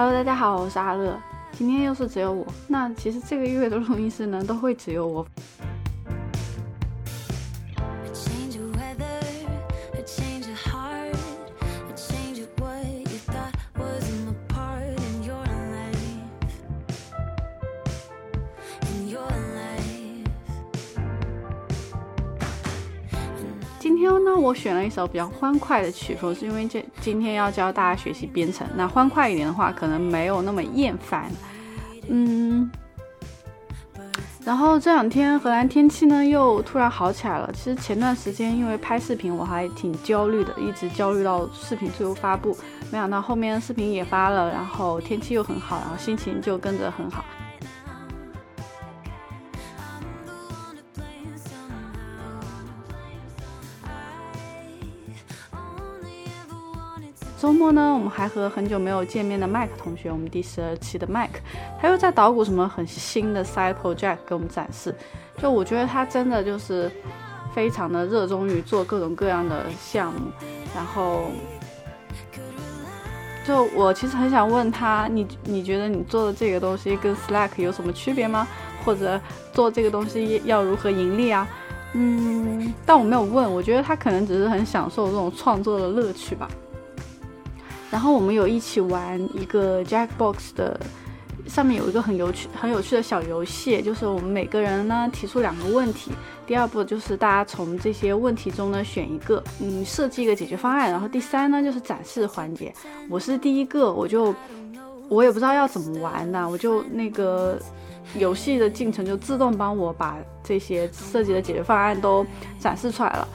Hello，大家好，我是阿乐。今天又是只有我，那其实这个月的录音室呢，都会只有我。天呢我选了一首比较欢快的曲风，是因为这今天要教大家学习编程。那欢快一点的话，可能没有那么厌烦。嗯，然后这两天荷兰天气呢又突然好起来了。其实前段时间因为拍视频我还挺焦虑的，一直焦虑到视频最后发布。没想到后面视频也发了，然后天气又很好，然后心情就跟着很好。周末呢，我们还和很久没有见面的麦克同学，我们第十二期的麦克，他又在捣鼓什么很新的 side project 给我们展示。就我觉得他真的就是非常的热衷于做各种各样的项目。然后，就我其实很想问他，你你觉得你做的这个东西跟 Slack 有什么区别吗？或者做这个东西要如何盈利啊？嗯，但我没有问，我觉得他可能只是很享受这种创作的乐趣吧。然后我们有一起玩一个 Jackbox 的，上面有一个很有趣、很有趣的小游戏，就是我们每个人呢提出两个问题，第二步就是大家从这些问题中呢选一个，嗯，设计一个解决方案，然后第三呢就是展示环节。我是第一个，我就我也不知道要怎么玩呢，我就那个游戏的进程就自动帮我把这些设计的解决方案都展示出来了，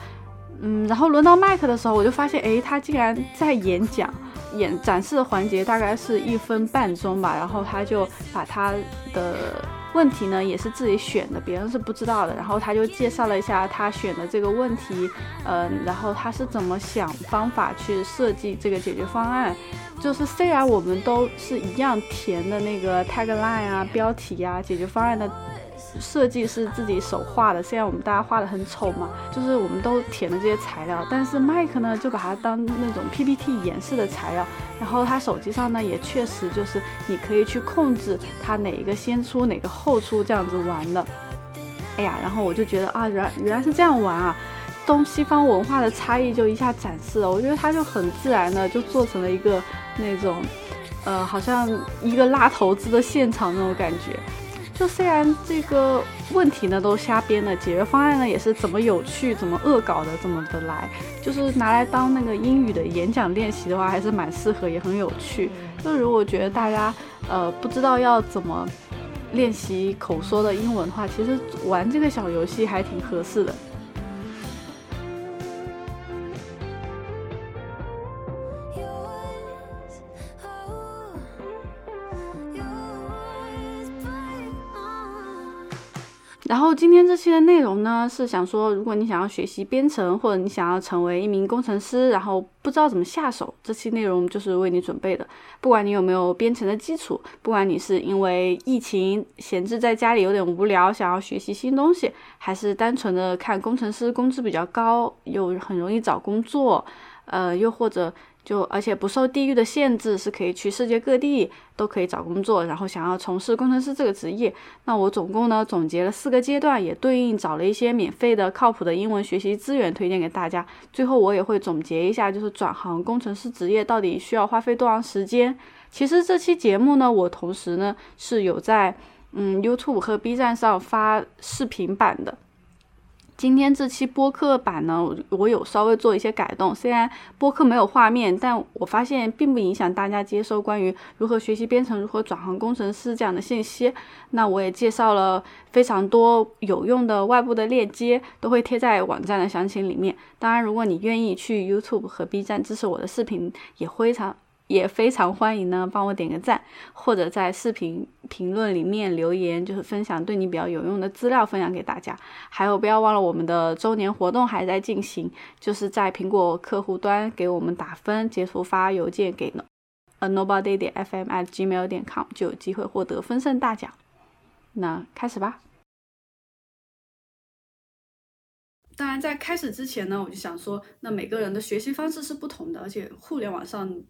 嗯，然后轮到麦克的时候，我就发现，哎，他竟然在演讲。演展示的环节大概是一分半钟吧，然后他就把他的问题呢也是自己选的，别人是不知道的，然后他就介绍了一下他选的这个问题，嗯，然后他是怎么想方法去设计这个解决方案，就是虽然我们都是一样填的那个 tagline 啊、标题呀、解决方案的。设计是自己手画的，虽然我们大家画的很丑嘛，就是我们都填了这些材料，但是麦克呢就把它当那种 PPT 演示的材料，然后他手机上呢也确实就是你可以去控制它哪一个先出哪个后出这样子玩的。哎呀，然后我就觉得啊，原原来是这样玩啊，东西方文化的差异就一下展示了，我觉得他就很自然的就做成了一个那种，呃，好像一个拉投资的现场那种感觉。就虽然这个问题呢都瞎编的，解决方案呢也是怎么有趣怎么恶搞的怎么的来，就是拿来当那个英语的演讲练习的话，还是蛮适合，也很有趣。就如果觉得大家呃不知道要怎么练习口说的英文的话，其实玩这个小游戏还挺合适的。然后今天这期的内容呢，是想说，如果你想要学习编程，或者你想要成为一名工程师，然后不知道怎么下手，这期内容就是为你准备的。不管你有没有编程的基础，不管你是因为疫情闲置在家里有点无聊，想要学习新东西，还是单纯的看工程师工资比较高，又很容易找工作，呃，又或者。就而且不受地域的限制，是可以去世界各地都可以找工作。然后想要从事工程师这个职业，那我总共呢总结了四个阶段，也对应找了一些免费的靠谱的英文学习资源推荐给大家。最后我也会总结一下，就是转行工程师职业到底需要花费多长时间。其实这期节目呢，我同时呢是有在嗯 YouTube 和 B 站上发视频版的。今天这期播客版呢，我有稍微做一些改动。虽然播客没有画面，但我发现并不影响大家接收关于如何学习编程、如何转行工程师这样的信息。那我也介绍了非常多有用的外部的链接，都会贴在网站的详情里面。当然，如果你愿意去 YouTube 和 B 站支持我的视频，也非常。也非常欢迎呢，帮我点个赞，或者在视频评论里面留言，就是分享对你比较有用的资料，分享给大家。还有，不要忘了我们的周年活动还在进行，就是在苹果客户端给我们打分，截图发邮件给 a nobody 点 fm at gmail 点 com，就有机会获得丰盛大奖。那开始吧。当然，在开始之前呢，我就想说，那每个人的学习方式是不同的，而且互联网上。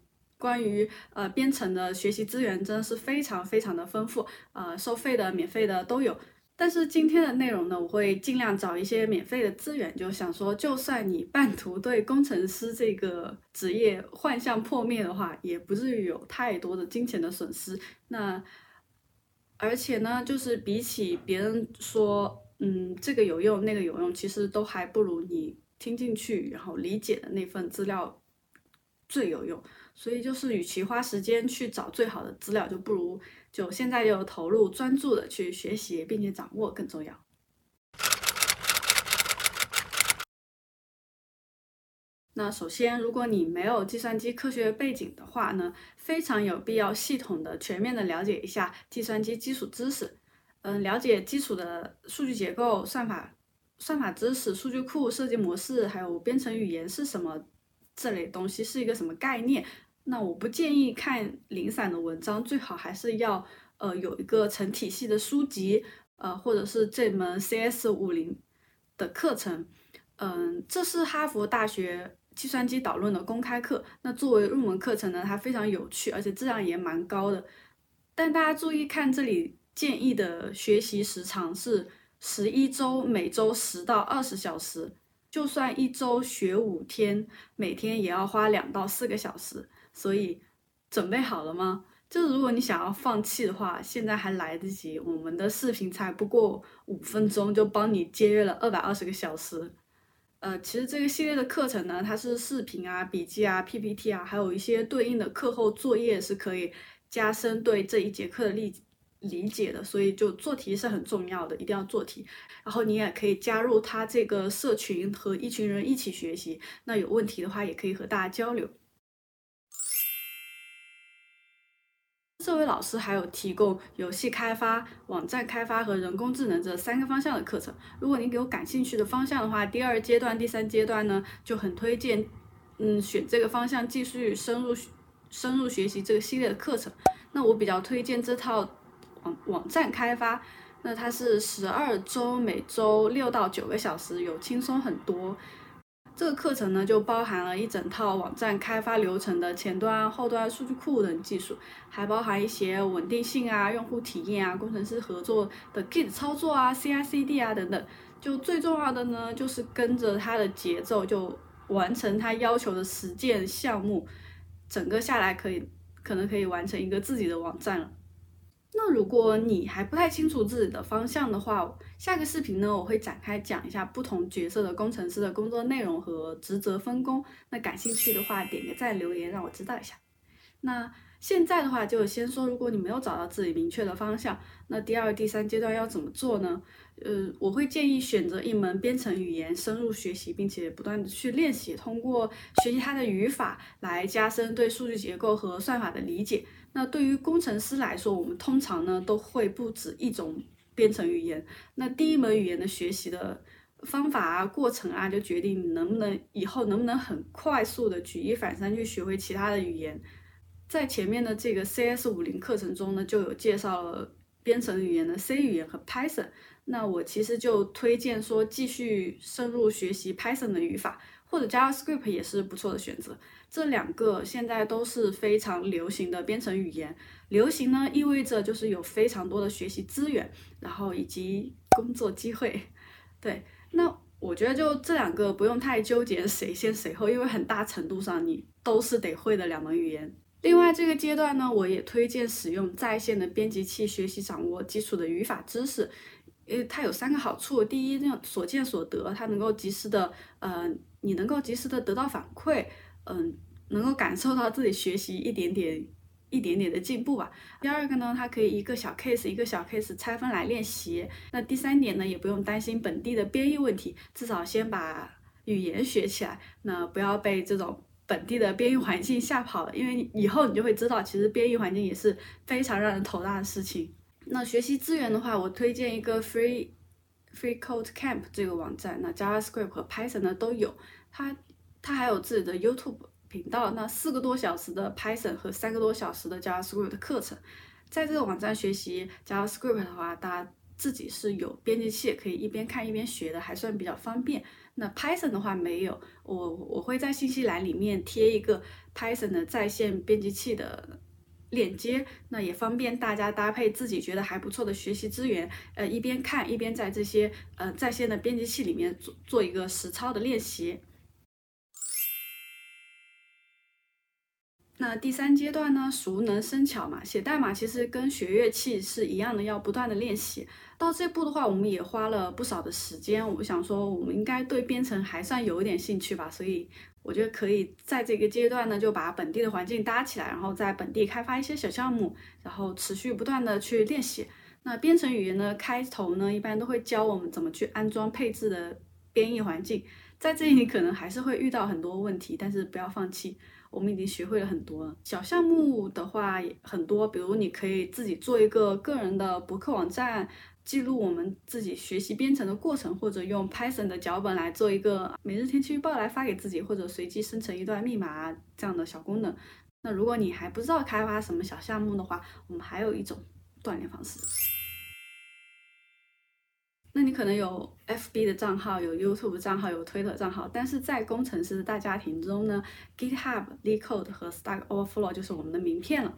关于呃编程的学习资源真的是非常非常的丰富，呃，收费的、免费的都有。但是今天的内容呢，我会尽量找一些免费的资源，就想说，就算你半途对工程师这个职业幻象破灭的话，也不至于有太多的金钱的损失。那而且呢，就是比起别人说，嗯，这个有用，那个有用，其实都还不如你听进去然后理解的那份资料最有用。所以就是，与其花时间去找最好的资料，就不如就现在就投入专注的去学习，并且掌握更重要。那首先，如果你没有计算机科学背景的话呢，非常有必要系统的、全面的了解一下计算机基础知识。嗯，了解基础的数据结构、算法、算法知识、数据库设计模式，还有编程语言是什么这类东西是一个什么概念。那我不建议看零散的文章，最好还是要呃有一个成体系的书籍，呃或者是这门 CS 五零的课程，嗯，这是哈佛大学计算机导论的公开课。那作为入门课程呢，它非常有趣，而且质量也蛮高的。但大家注意看，这里建议的学习时长是十一周，每周十到二十小时，就算一周学五天，每天也要花两到四个小时。所以准备好了吗？就是如果你想要放弃的话，现在还来得及。我们的视频才不过五分钟，就帮你节约了二百二十个小时。呃，其实这个系列的课程呢，它是视频啊、笔记啊、PPT 啊，还有一些对应的课后作业，是可以加深对这一节课的理理解的。所以就做题是很重要的，一定要做题。然后你也可以加入他这个社群，和一群人一起学习。那有问题的话，也可以和大家交流。这位老师还有提供游戏开发、网站开发和人工智能这三个方向的课程。如果你有感兴趣的方向的话，第二阶段、第三阶段呢，就很推荐，嗯，选这个方向继续深入深入学习这个系列的课程。那我比较推荐这套网网站开发，那它是十二周，每周六到九个小时，有轻松很多。这个课程呢，就包含了一整套网站开发流程的前端、后端、数据库等技术，还包含一些稳定性啊、用户体验啊、工程师合作的 Git 操作啊、CI/CD 啊等等。就最重要的呢，就是跟着它的节奏，就完成它要求的实践项目，整个下来可以可能可以完成一个自己的网站了。那如果你还不太清楚自己的方向的话，下个视频呢，我会展开讲一下不同角色的工程师的工作内容和职责分工。那感兴趣的话，点个赞留言让我知道一下。那现在的话，就先说，如果你没有找到自己明确的方向，那第二、第三阶段要怎么做呢？呃，我会建议选择一门编程语言，深入学习，并且不断的去练习，通过学习它的语法来加深对数据结构和算法的理解。那对于工程师来说，我们通常呢都会不止一种编程语言。那第一门语言的学习的方法啊、过程啊，就决定你能不能以后能不能很快速的举一反三去学会其他的语言。在前面的这个 CS 五零课程中呢，就有介绍了编程语言的 C 语言和 Python。那我其实就推荐说继续深入学习 Python 的语法。或者 JavaScript 也是不错的选择，这两个现在都是非常流行的编程语言。流行呢，意味着就是有非常多的学习资源，然后以及工作机会。对，那我觉得就这两个不用太纠结谁先谁后，因为很大程度上你都是得会的两门语言。另外这个阶段呢，我也推荐使用在线的编辑器学习掌握基础的语法知识，因为它有三个好处：第一，那所见所得，它能够及时的，呃。你能够及时的得到反馈，嗯，能够感受到自己学习一点点、一点点的进步吧。第二个呢，它可以一个小 case 一个小 case 拆分来练习。那第三点呢，也不用担心本地的编译问题，至少先把语言学起来。那不要被这种本地的编译环境吓跑了，因为以后你就会知道，其实编译环境也是非常让人头大的事情。那学习资源的话，我推荐一个 Free Free Code Camp 这个网站，那 JavaScript 和 Python 呢都有。它它还有自己的 YouTube 频道，那四个多小时的 Python 和三个多小时的 JavaScript 的课程，在这个网站学习 JavaScript 的话，大家自己是有编辑器，可以一边看一边学的，还算比较方便。那 Python 的话没有，我我会在信息栏里面贴一个 Python 的在线编辑器的链接，那也方便大家搭配自己觉得还不错的学习资源，呃，一边看一边在这些呃在线的编辑器里面做做一个实操的练习。那第三阶段呢，熟能生巧嘛，写代码其实跟学乐器是一样的，要不断的练习。到这步的话，我们也花了不少的时间。我想说，我们应该对编程还算有点兴趣吧，所以我觉得可以在这个阶段呢，就把本地的环境搭起来，然后在本地开发一些小项目，然后持续不断的去练习。那编程语言呢，开头呢，一般都会教我们怎么去安装配置的编译环境，在这里你可能还是会遇到很多问题，但是不要放弃。我们已经学会了很多了小项目的话很多，比如你可以自己做一个个人的博客网站，记录我们自己学习编程的过程，或者用 Python 的脚本来做一个每日天气预报来发给自己，或者随机生成一段密码这样的小功能。那如果你还不知道开发什么小项目的话，我们还有一种锻炼方式。那你可能有 FB 的账号，有 YouTube 账号，有 Twitter 账号，但是在工程师的大家庭中呢，GitHub、LeetCode 和 Stack Overflow 就是我们的名片了。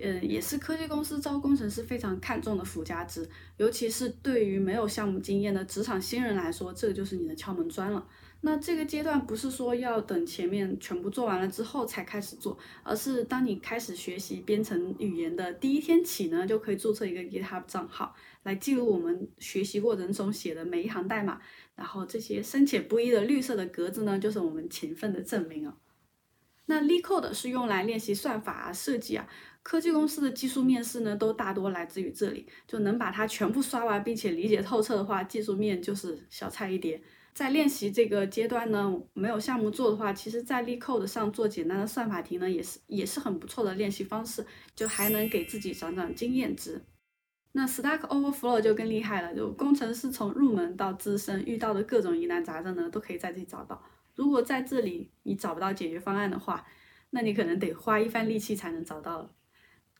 呃，也是科技公司招工程师非常看重的附加值，尤其是对于没有项目经验的职场新人来说，这就是你的敲门砖了。那这个阶段不是说要等前面全部做完了之后才开始做，而是当你开始学习编程语言的第一天起呢，就可以注册一个 GitHub 账号，来记录我们学习过程中写的每一行代码。然后这些深浅不一的绿色的格子呢，就是我们勤奋的证明啊。那 LeetCode 是用来练习算法啊、设计啊，科技公司的技术面试呢，都大多来自于这里。就能把它全部刷完并且理解透彻的话，技术面就是小菜一碟。在练习这个阶段呢，没有项目做的话，其实，在 l e c o d e 上做简单的算法题呢，也是也是很不错的练习方式，就还能给自己涨涨经验值。那 Stack Overflow 就更厉害了，就工程师从入门到资深遇到的各种疑难杂症呢，都可以在这里找到。如果在这里你找不到解决方案的话，那你可能得花一番力气才能找到了。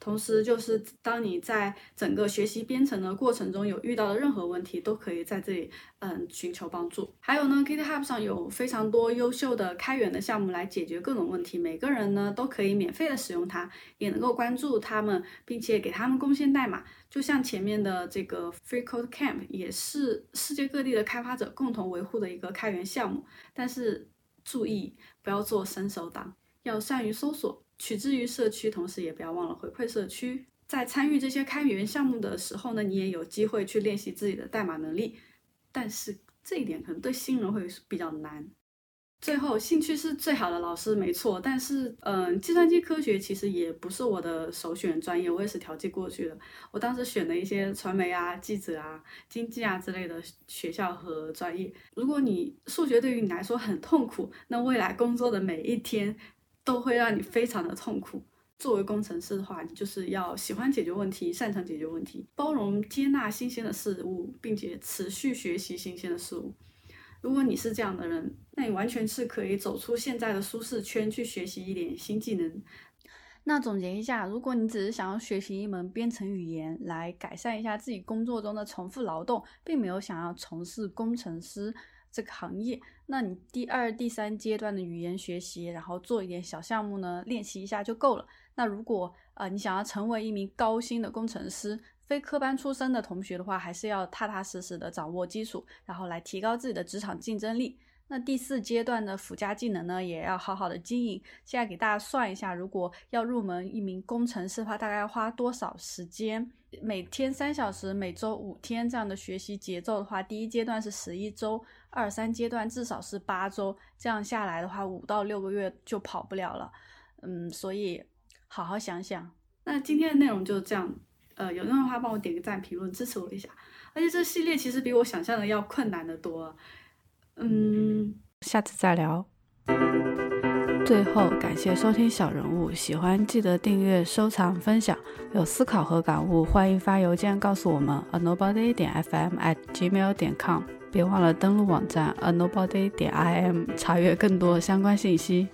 同时，就是当你在整个学习编程的过程中有遇到的任何问题，都可以在这里嗯寻求帮助。还有呢，GitHub 上有非常多优秀的开源的项目来解决各种问题，每个人呢都可以免费的使用它，也能够关注他们，并且给他们贡献代码。就像前面的这个 Free Code Camp，也是世界各地的开发者共同维护的一个开源项目。但是注意，不要做伸手党，要善于搜索。取之于社区，同时也不要忘了回馈社区。在参与这些开源项目的时候呢，你也有机会去练习自己的代码能力。但是这一点可能对新人会比较难。最后，兴趣是最好的老师，没错。但是，嗯，计算机科学其实也不是我的首选专业，我也是调剂过去的。我当时选了一些传媒啊、记者啊、经济啊之类的学校和专业。如果你数学对于你来说很痛苦，那未来工作的每一天。都会让你非常的痛苦。作为工程师的话，你就是要喜欢解决问题，擅长解决问题，包容接纳新鲜的事物，并且持续学习新鲜的事物。如果你是这样的人，那你完全是可以走出现在的舒适圈，去学习一点新技能。那总结一下，如果你只是想要学习一门编程语言来改善一下自己工作中的重复劳动，并没有想要从事工程师。这个行业，那你第二、第三阶段的语言学习，然后做一点小项目呢，练习一下就够了。那如果呃你想要成为一名高薪的工程师，非科班出身的同学的话，还是要踏踏实实的掌握基础，然后来提高自己的职场竞争力。那第四阶段的附加技能呢，也要好好的经营。现在给大家算一下，如果要入门一名工程师的话，大概要花多少时间？每天三小时，每周五天这样的学习节奏的话，第一阶段是十一周。二三阶段至少是八周，这样下来的话，五到六个月就跑不了了。嗯，所以好好想想。那今天的内容就是这样。呃，有任何话帮我点个赞，评论支持我一下。而且这系列其实比我想象的要困难的多。嗯，下次再聊。最后感谢收听小人物，喜欢记得订阅、收藏、分享。有思考和感悟，欢迎发邮件告诉我们：a nobody 点 fm at gmail 点 com。别忘了登录网站 a nobody 点 im 查阅更多相关信息。